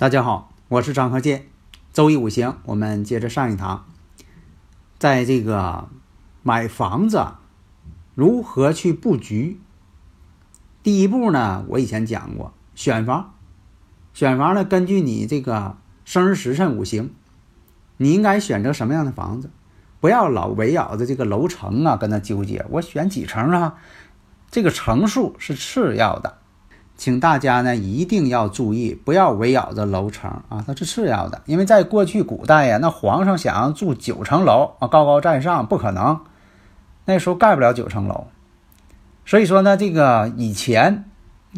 大家好，我是张和建。周一五行，我们接着上一堂。在这个买房子如何去布局？第一步呢，我以前讲过，选房。选房呢，根据你这个生日时辰五行，你应该选择什么样的房子？不要老围绕着这个楼层啊，跟他纠结。我选几层啊？这个层数是次要的。请大家呢一定要注意，不要围绕着楼层啊，它是次要的。因为在过去古代呀，那皇上想要住九层楼啊，高高在上不可能，那时候盖不了九层楼。所以说呢，这个以前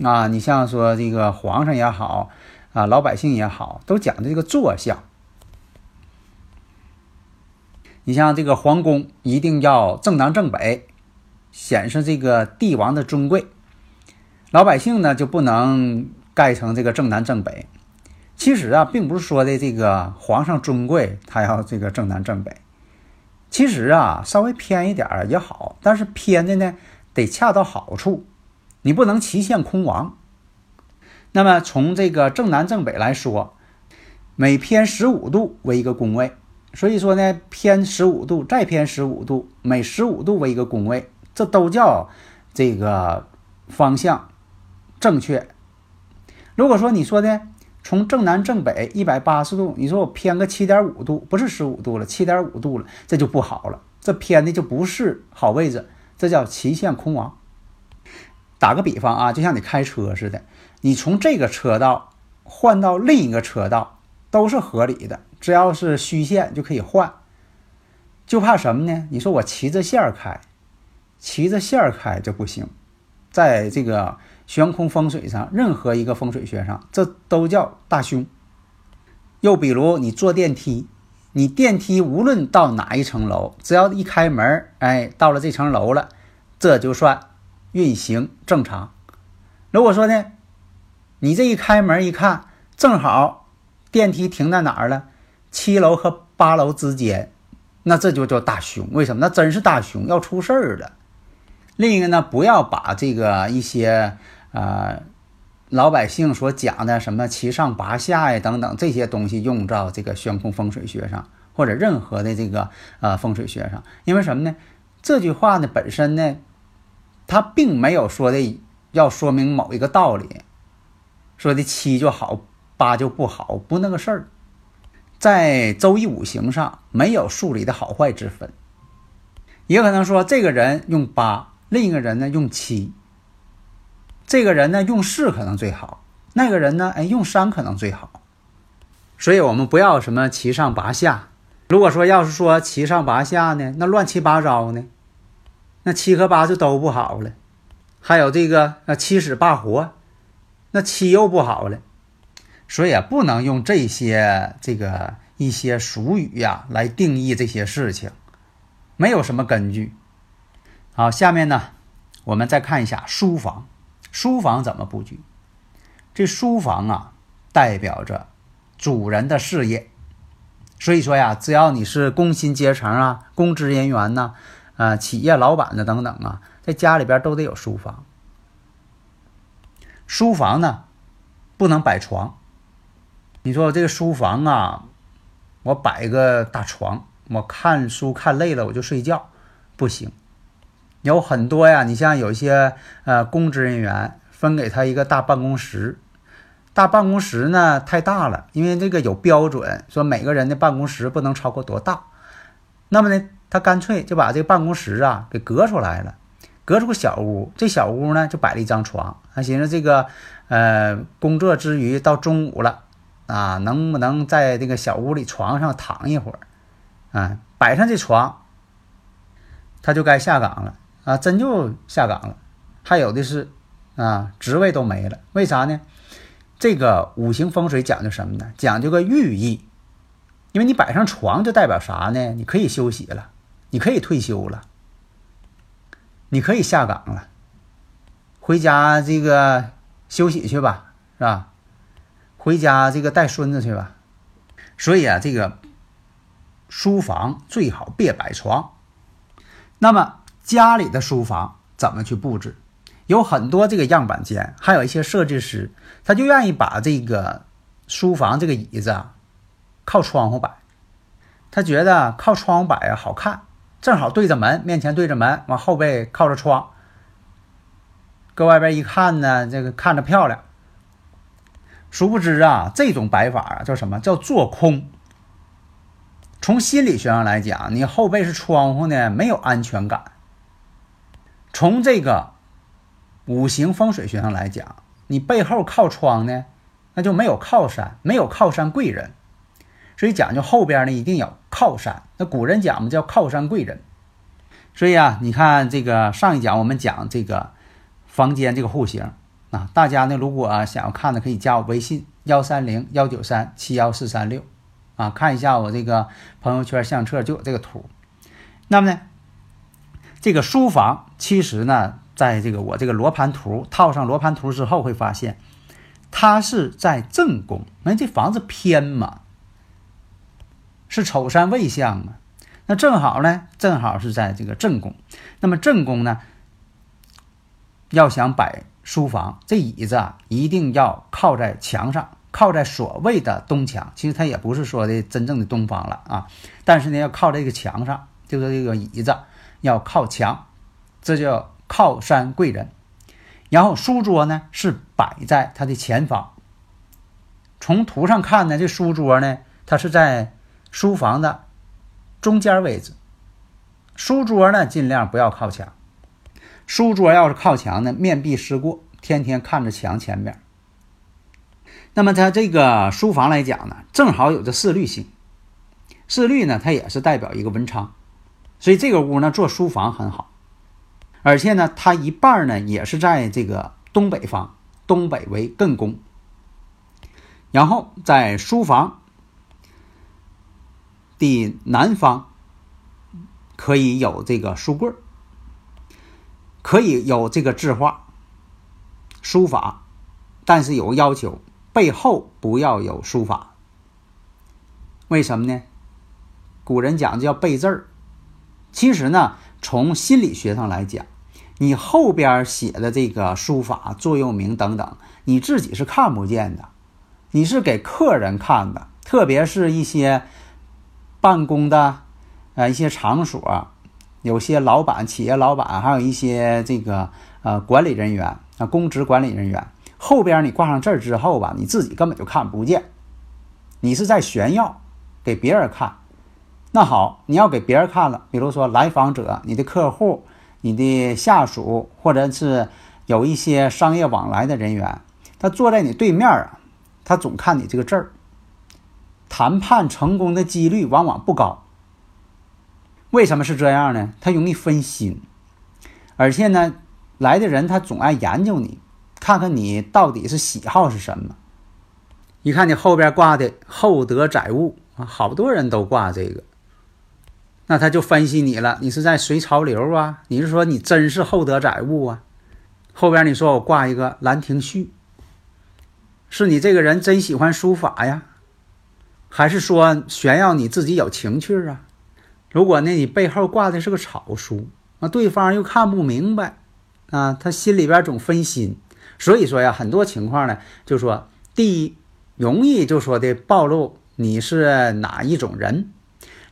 啊，你像说这个皇上也好啊，老百姓也好，都讲这个坐向。你像这个皇宫一定要正南正北，显示这个帝王的尊贵。老百姓呢就不能盖成这个正南正北。其实啊，并不是说的这个皇上尊贵，他要这个正南正北。其实啊，稍微偏一点儿也好，但是偏的呢得恰到好处，你不能齐献空亡。那么从这个正南正北来说，每偏十五度为一个宫位，所以说呢，偏十五度再偏十五度，每十五度为一个宫位，这都叫这个方向。正确。如果说你说的从正南正北一百八十度，你说我偏个七点五度，不是十五度了，七点五度了，这就不好了。这偏的就不是好位置，这叫齐线空亡。打个比方啊，就像你开车似的，你从这个车道换到另一个车道都是合理的，只要是虚线就可以换。就怕什么呢？你说我骑着线儿开，骑着线儿开就不行，在这个。悬空风水上，任何一个风水学上，这都叫大凶。又比如你坐电梯，你电梯无论到哪一层楼，只要一开门，哎，到了这层楼了，这就算运行正常。如果说呢，你这一开门一看，正好电梯停在哪儿了？七楼和八楼之间，那这就叫大凶。为什么？那真是大凶，要出事儿了。另一个呢，不要把这个一些。啊，老百姓所讲的什么七上八下呀等等这些东西用到这个悬空风水学上，或者任何的这个呃风水学上，因为什么呢？这句话呢本身呢，它并没有说的要说明某一个道理，说的七就好，八就不好，不那个事儿。在周易五行上没有数理的好坏之分，也可能说这个人用八，另一个人呢用七。这个人呢用四可能最好，那个人呢哎用三可能最好，所以我们不要什么七上八下。如果说要是说七上八下呢，那乱七八糟呢，那七和八就都不好了。还有这个呃七死八活，那七又不好了。所以啊，不能用这些这个一些俗语呀来定义这些事情，没有什么根据。好，下面呢我们再看一下书房。书房怎么布局？这书房啊，代表着主人的事业。所以说呀，只要你是工薪阶层啊、公职人员呐、啊企业老板的等等啊，在家里边都得有书房。书房呢，不能摆床。你说这个书房啊，我摆个大床，我看书看累了我就睡觉，不行。有很多呀，你像有一些呃公职人员分给他一个大办公室，大办公室呢太大了，因为这个有标准，说每个人的办公室不能超过多大。那么呢，他干脆就把这个办公室啊给隔出来了，隔出个小屋，这小屋呢就摆了一张床，他寻思这个呃工作之余到中午了啊，能不能在这个小屋里床上躺一会儿？啊，摆上这床，他就该下岗了啊，真就下岗了。还有的是啊，职位都没了，为啥呢？这个五行风水讲究什么呢？讲究个寓意，因为你摆上床就代表啥呢？你可以休息了，你可以退休了，你可以下岗了，回家这个休息去吧，是吧？回家这个带孙子去吧。所以啊，这个书房最好别摆床。那么家里的书房怎么去布置？有很多这个样板间，还有一些设计师，他就愿意把这个书房这个椅子啊靠窗户摆，他觉得靠窗户摆啊好看，正好对着门，面前对着门，往后背靠着窗，搁外边一看呢，这个看着漂亮。殊不知啊，这种摆法啊叫什么叫做空？从心理学上来讲，你后背是窗户呢，没有安全感。从这个五行风水学上来讲，你背后靠窗呢，那就没有靠山，没有靠山贵人。所以讲究后边呢一定要靠山。那古人讲嘛叫靠山贵人。所以啊，你看这个上一讲我们讲这个房间这个户型。啊，大家呢，如果想要看的，可以加我微信幺三零幺九三七幺四三六，啊，看一下我这个朋友圈相册就有这个图。那么呢，这个书房其实呢，在这个我这个罗盘图套上罗盘图之后，会发现它是在正宫。那这房子偏嘛，是丑山未向啊，那正好呢，正好是在这个正宫。那么正宫呢，要想摆。书房这椅子啊，一定要靠在墙上，靠在所谓的东墙。其实它也不是说的真正的东方了啊，但是呢，要靠这个墙上，就是这个椅子要靠墙，这叫靠山贵人。然后书桌呢是摆在它的前方。从图上看呢，这书桌呢，它是在书房的中间位置。书桌呢，尽量不要靠墙。书桌要是靠墙呢，面壁思过，天天看着墙前面。那么它这个书房来讲呢，正好有着四绿星，四绿呢，它也是代表一个文昌，所以这个屋呢做书房很好。而且呢，它一半呢也是在这个东北方，东北为艮宫，然后在书房的南方可以有这个书柜。可以有这个字画、书法，但是有个要求，背后不要有书法。为什么呢？古人讲叫背字儿。其实呢，从心理学上来讲，你后边写的这个书法、座右铭等等，你自己是看不见的，你是给客人看的，特别是一些办公的呃一些场所。有些老板、企业老板，还有一些这个呃管理人员啊，公职管理人员，后边你挂上字儿之后吧，你自己根本就看不见，你是在炫耀给别人看。那好，你要给别人看了，比如说来访者、你的客户、你的下属，或者是有一些商业往来的人员，他坐在你对面啊，他总看你这个字儿，谈判成功的几率往往不高。为什么是这样呢？他容易分心，而且呢，来的人他总爱研究你，看看你到底是喜好是什么。一看你后边挂的“厚德载物”，好多人都挂这个，那他就分析你了。你是在随潮流啊？你是说你真是厚德载物啊？后边你说我挂一个《兰亭序》，是你这个人真喜欢书法呀，还是说炫耀你自己有情趣啊？如果呢，你背后挂的是个草书，那对方又看不明白，啊，他心里边总分心。所以说呀，很多情况呢，就说第一，容易就说的暴露你是哪一种人；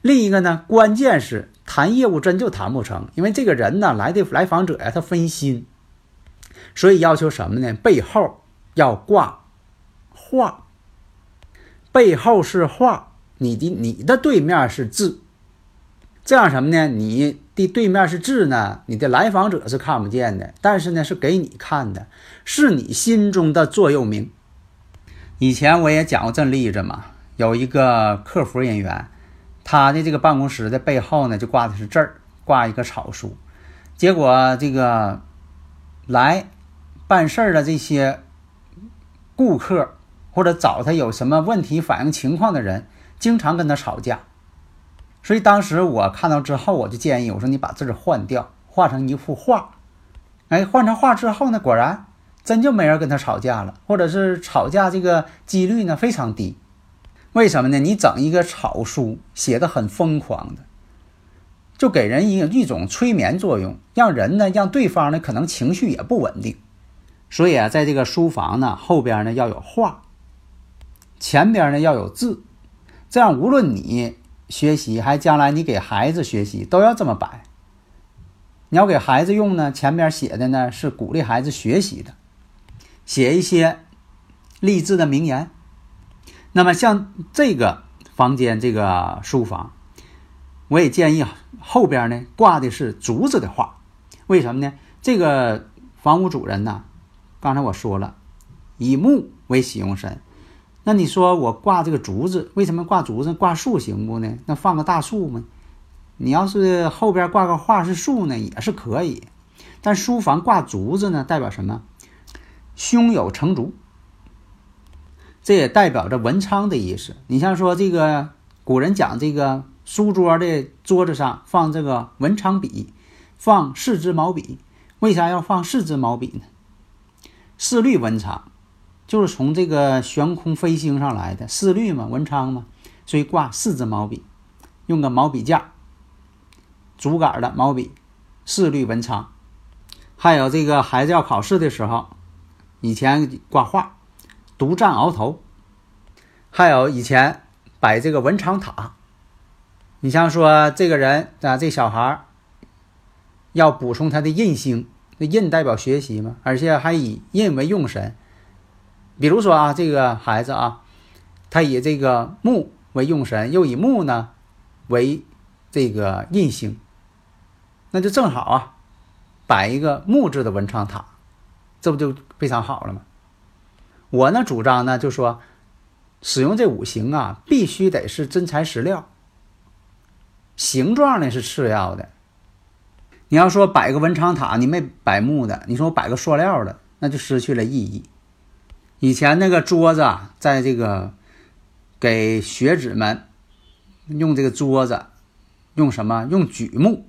另一个呢，关键是谈业务真就谈不成，因为这个人呢来的来访者呀，他分心。所以要求什么呢？背后要挂画，背后是画，你的你的对面是字。这样什么呢？你的对面是字呢，你的来访者是看不见的，但是呢是给你看的，是你心中的座右铭。以前我也讲过这例子嘛，有一个客服人员，他的这个办公室的背后呢，就挂的是字儿，挂一个草书。结果这个来办事儿的这些顾客或者找他有什么问题反映情况的人，经常跟他吵架。所以当时我看到之后，我就建议我说：“你把字儿换掉，画成一幅画。”哎，换成画之后呢，果然真就没人跟他吵架了，或者是吵架这个几率呢非常低。为什么呢？你整一个草书写的很疯狂的，就给人一一种催眠作用，让人呢让对方呢可能情绪也不稳定。所以啊，在这个书房呢后边呢要有画，前边呢要有字，这样无论你。学习还将来你给孩子学习都要这么摆。你要给孩子用呢，前面写的呢是鼓励孩子学习的，写一些励志的名言。那么像这个房间这个书房，我也建议后边呢挂的是竹子的画。为什么呢？这个房屋主人呢，刚才我说了，以木为喜用神。那你说我挂这个竹子，为什么挂竹子？挂树行不呢？那放个大树吗？你要是后边挂个画是树呢，也是可以。但书房挂竹子呢，代表什么？胸有成竹。这也代表着文昌的意思。你像说这个古人讲这个书桌的桌子上放这个文昌笔，放四支毛笔，为啥要放四支毛笔呢？四律文昌。就是从这个悬空飞星上来的四律嘛，文昌嘛，所以挂四支毛笔，用个毛笔架，竹杆的毛笔，四律文昌。还有这个孩子要考试的时候，以前挂画，独占鳌头。还有以前摆这个文昌塔。你像说这个人啊，这小孩要补充他的印星，那印代表学习嘛，而且还以印为用神。比如说啊，这个孩子啊，他以这个木为用神，又以木呢为这个印星，那就正好啊，摆一个木质的文昌塔，这不就非常好了吗？我呢主张呢就说，使用这五行啊，必须得是真材实料，形状呢是次要的。你要说摆个文昌塔，你没摆木的，你说我摆个塑料的，那就失去了意义。以前那个桌子啊，在这个给学子们用这个桌子，用什么？用榉木，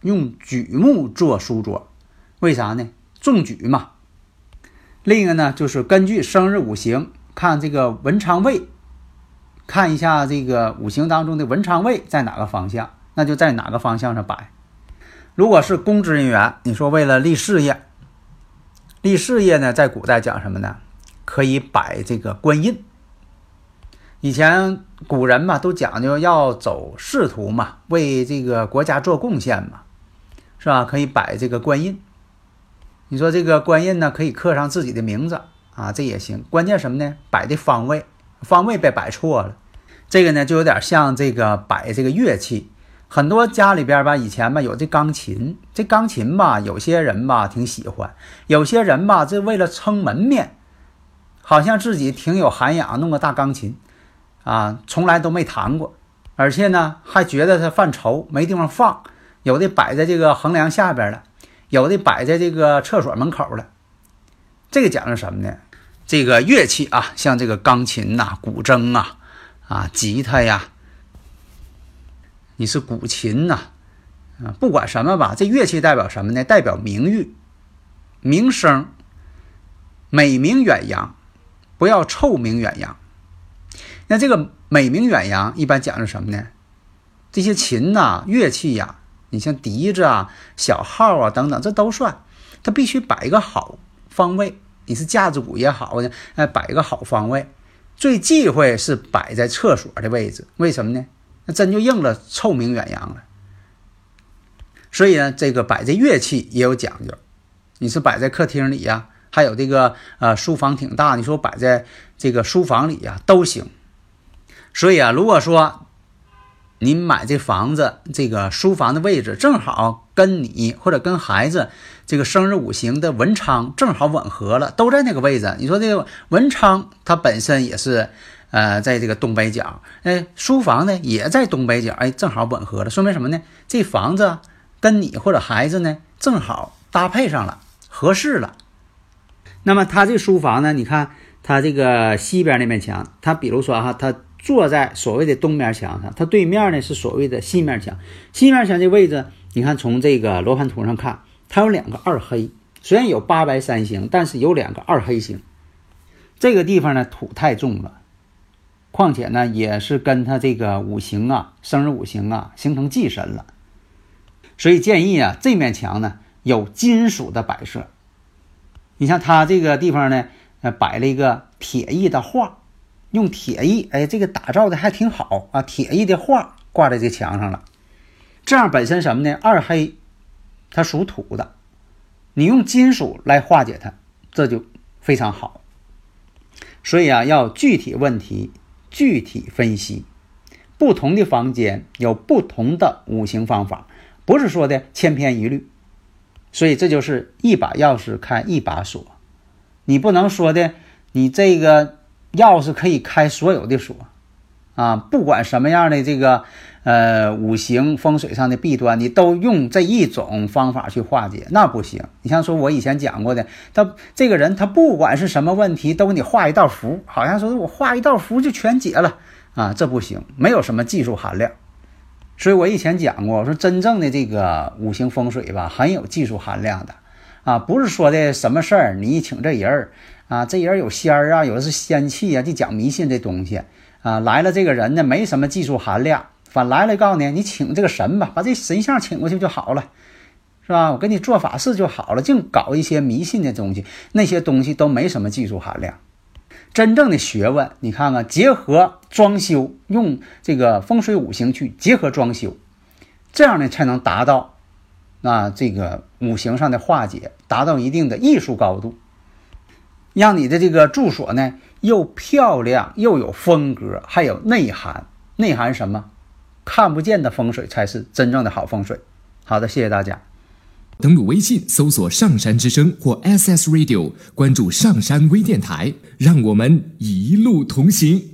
用榉木做书桌，为啥呢？中举嘛。另一个呢，就是根据生日五行看这个文昌位，看一下这个五行当中的文昌位在哪个方向，那就在哪个方向上摆。如果是公职人员，你说为了立事业，立事业呢，在古代讲什么呢？可以摆这个官印。以前古人嘛，都讲究要走仕途嘛，为这个国家做贡献嘛，是吧？可以摆这个官印。你说这个官印呢，可以刻上自己的名字啊，这也行。关键什么呢？摆的方位，方位被摆错了。这个呢，就有点像这个摆这个乐器。很多家里边吧，以前吧有这钢琴，这钢琴吧，有些人吧挺喜欢，有些人吧，这为了撑门面。好像自己挺有涵养，弄个大钢琴，啊，从来都没弹过，而且呢，还觉得它犯愁，没地方放，有的摆在这个横梁下边了，有的摆在这个厕所门口了。这个讲究什么呢？这个乐器啊，像这个钢琴呐、古筝啊、啊吉他呀，你是古琴呐，啊，不管什么吧，这乐器代表什么呢？代表名誉、名声、美名远扬。不要臭名远扬。那这个美名远扬一般讲究什么呢？这些琴呐、乐器呀，你像笛子啊、小号啊等等，这都算。它必须摆一个好方位。你是架子鼓也好呢，哎，摆一个好方位。最忌讳是摆在厕所的位置。为什么呢？那真就应了臭名远扬了。所以呢，这个摆这乐器也有讲究。你是摆在客厅里呀？还有这个呃书房挺大，你说摆在这个书房里呀都行。所以啊，如果说您买这房子，这个书房的位置正好跟你或者跟孩子这个生日五行的文昌正好吻合了，都在那个位置。你说这个文昌它本身也是呃，在这个东北角，哎，书房呢也在东北角，哎，正好吻合了，说明什么呢？这房子跟你或者孩子呢正好搭配上了，合适了。那么他这书房呢，你看他这个西边那面墙，他比如说哈，他坐在所谓的东面墙上，它对面呢是所谓的西面墙。西面墙这位置，你看从这个罗盘图上看，它有两个二黑。虽然有八白三星，但是有两个二黑星。这个地方呢土太重了，况且呢也是跟他这个五行啊、生日五行啊形成忌神了，所以建议啊这面墙呢有金属的摆设。你像他这个地方呢，呃摆了一个铁艺的画，用铁艺，哎这个打造的还挺好啊，铁艺的画挂在这墙上了。这样本身什么呢？二黑，它属土的。你用金属来化解它，这就非常好。所以啊，要具体问题具体分析。不同的房间有不同的五行方法，不是说的千篇一律。所以这就是一把钥匙开一把锁，你不能说的你这个钥匙可以开所有的锁啊，不管什么样的这个。呃，五行风水上的弊端，你都用这一种方法去化解，那不行。你像说，我以前讲过的，他这个人，他不管是什么问题，都给你画一道符，好像说我画一道符就全解了啊，这不行，没有什么技术含量。所以我以前讲过，我说真正的这个五行风水吧，很有技术含量的啊，不是说的什么事儿，你一请这人儿啊，这人有仙儿啊，有的是仙气啊，就讲迷信这东西啊，来了这个人呢，没什么技术含量。反来了，告诉你，你请这个神吧，把这神像请过去就好了，是吧？我给你做法事就好了，净搞一些迷信的东西，那些东西都没什么技术含量。真正的学问，你看看，结合装修，用这个风水五行去结合装修，这样呢才能达到啊这个五行上的化解，达到一定的艺术高度，让你的这个住所呢又漂亮又有风格，还有内涵。内涵什么？看不见的风水才是真正的好风水。好的，谢谢大家。登录微信搜索“上山之声”或 SS Radio，关注上山微电台，让我们一路同行。